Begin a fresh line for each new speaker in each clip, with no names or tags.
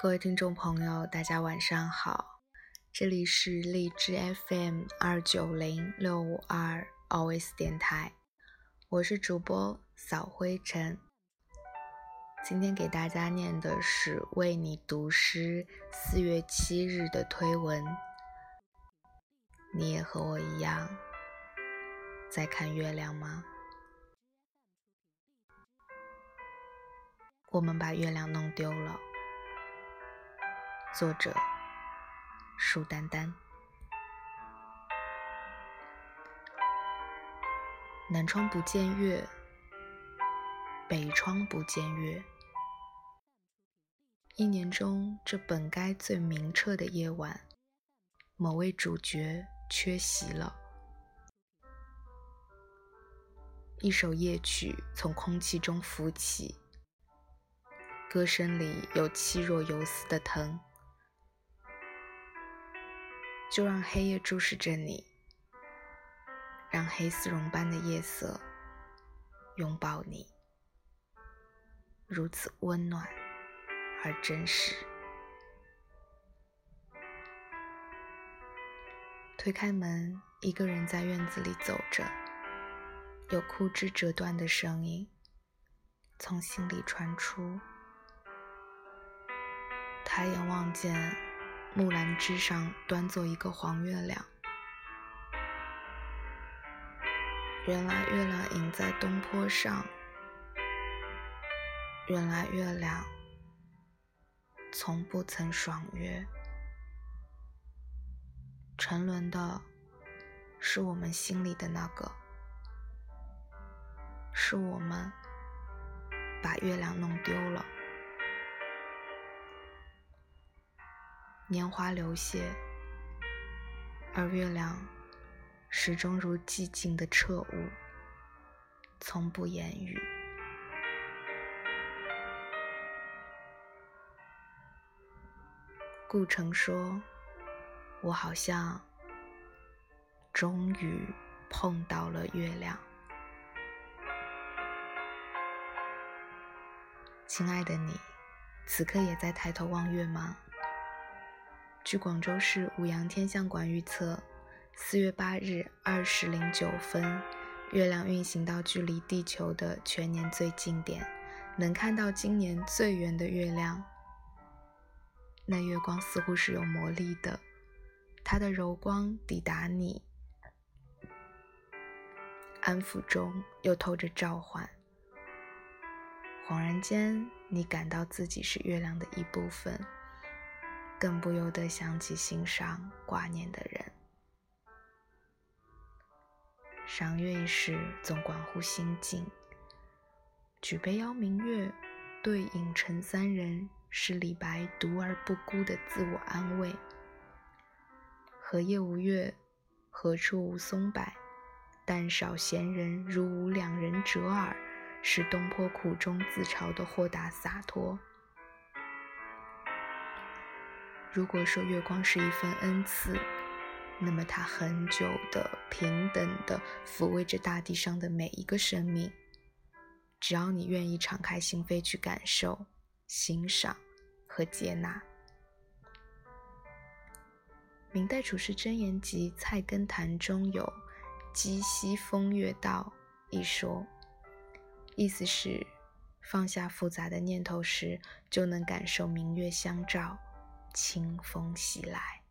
各位听众朋友，大家晚上好，这里是荔枝 FM 二九零六五二 Always 电台，我是主播扫灰尘。今天给大家念的是为你读诗四月七日的推文。你也和我一样在看月亮吗？我们把月亮弄丢了。作者：舒丹丹。南窗不见月，北窗不见月。一年中这本该最明澈的夜晚，某位主角缺席了。一首夜曲从空气中浮起，歌声里有气若游丝的疼。就让黑夜注视着你，让黑丝绒般的夜色拥抱你，如此温暖而真实。推开门，一个人在院子里走着，有枯枝折断的声音从心里传出。抬眼望见。木兰枝上端坐一个黄月亮，原来月亮隐在东坡上，原来月亮从不曾爽约。沉沦的是我们心里的那个，是我们把月亮弄丢了。年华流泻，而月亮始终如寂静的彻悟，从不言语。顾城说：“我好像终于碰到了月亮。”亲爱的你，此刻也在抬头望月吗？据广州市五羊天象馆预测，四月八日二时零九分，月亮运行到距离地球的全年最近点，能看到今年最圆的月亮。那月光似乎是有魔力的，它的柔光抵达你，安抚中又透着召唤。恍然间，你感到自己是月亮的一部分。更不由得想起心上挂念的人。赏月时，总关乎心境。举杯邀明月，对影成三人，是李白独而不孤的自我安慰。荷叶无月，何处无松柏？但少闲人，如吾两人者耳，是东坡苦中自嘲的豁达洒脱。如果说月光是一份恩赐，那么它很久的、平等的抚慰着大地上的每一个生命。只要你愿意敞开心扉去感受、欣赏和接纳。明代处世真言集《菜根谭》中有“积息风月道”一说，意思是放下复杂的念头时，就能感受明月相照。清风袭来，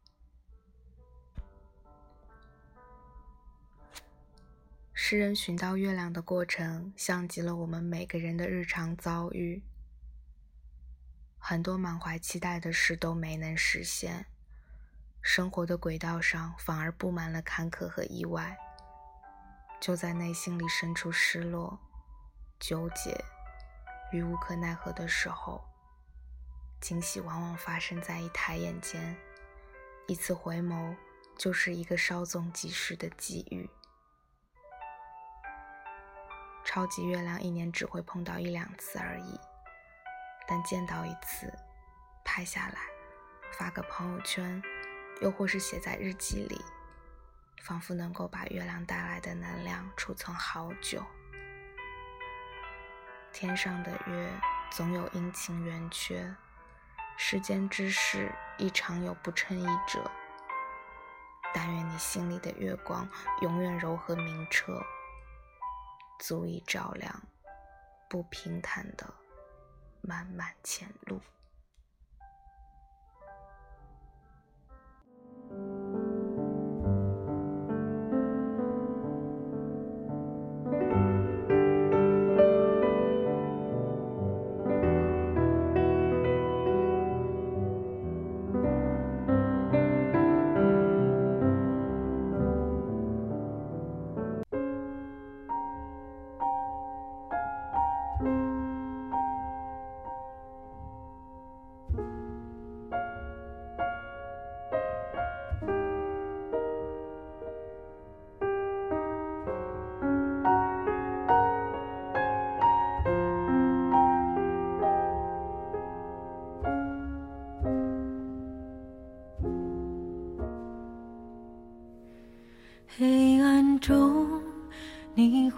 诗人寻到月亮的过程，像极了我们每个人的日常遭遇。很多满怀期待的事都没能实现，生活的轨道上反而布满了坎坷和意外。就在内心里生出失落、纠结与无可奈何的时候。惊喜往往发生在一抬眼间，一次回眸就是一个稍纵即逝的机遇。超级月亮一年只会碰到一两次而已，但见到一次，拍下来，发个朋友圈，又或是写在日记里，仿佛能够把月亮带来的能量储存好久。天上的月总有阴晴圆缺，世间之事亦常有不称意者。但愿你心里的月光永远柔和明澈，足以照亮不平坦的漫漫前路。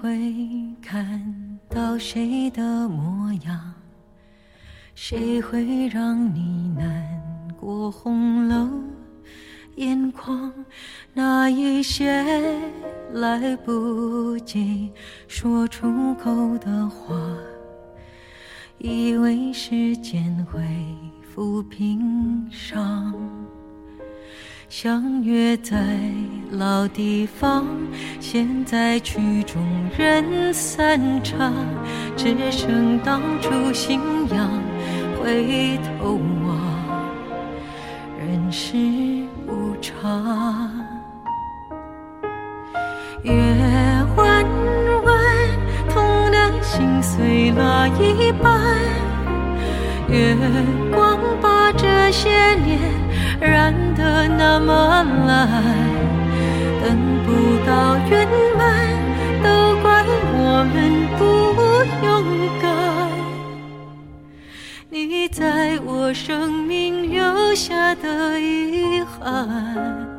会看到谁的模样？谁会让你难过红了眼眶？那一些来不及说出口的话，以为时间会抚平伤。相约在老地方，现在曲终人散场，只剩当初信仰。回头望，人世无常。月弯弯，痛的心碎了一半。月光把这些年。染得那么蓝，等不到圆满，都怪我们不勇敢。你在我生命留下的遗憾，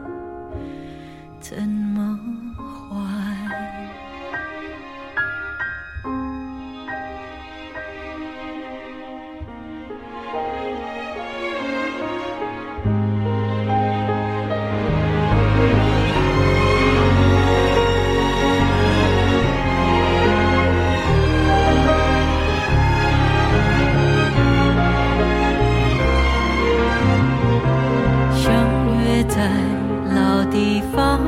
在老地方，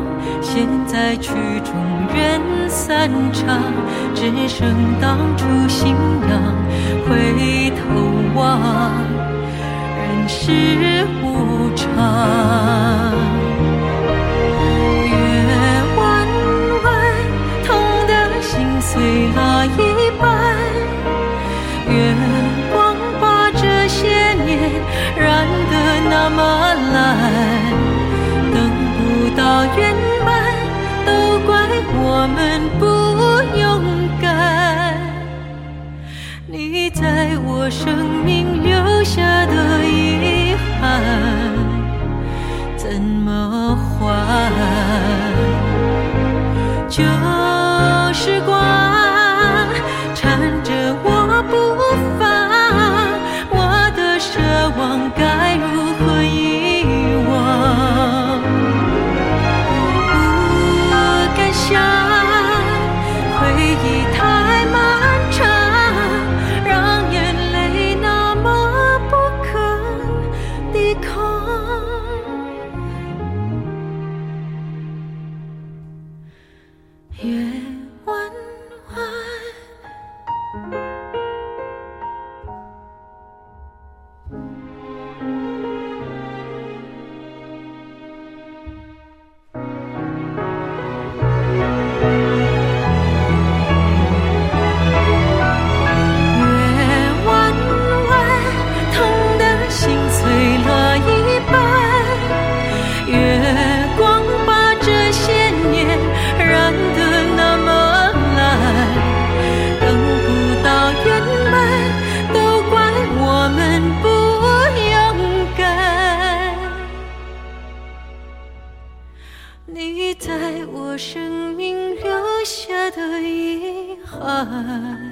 现在曲终人散场，只剩当初信仰。回头望，人世无常。你在我生命里月生命留下的遗憾，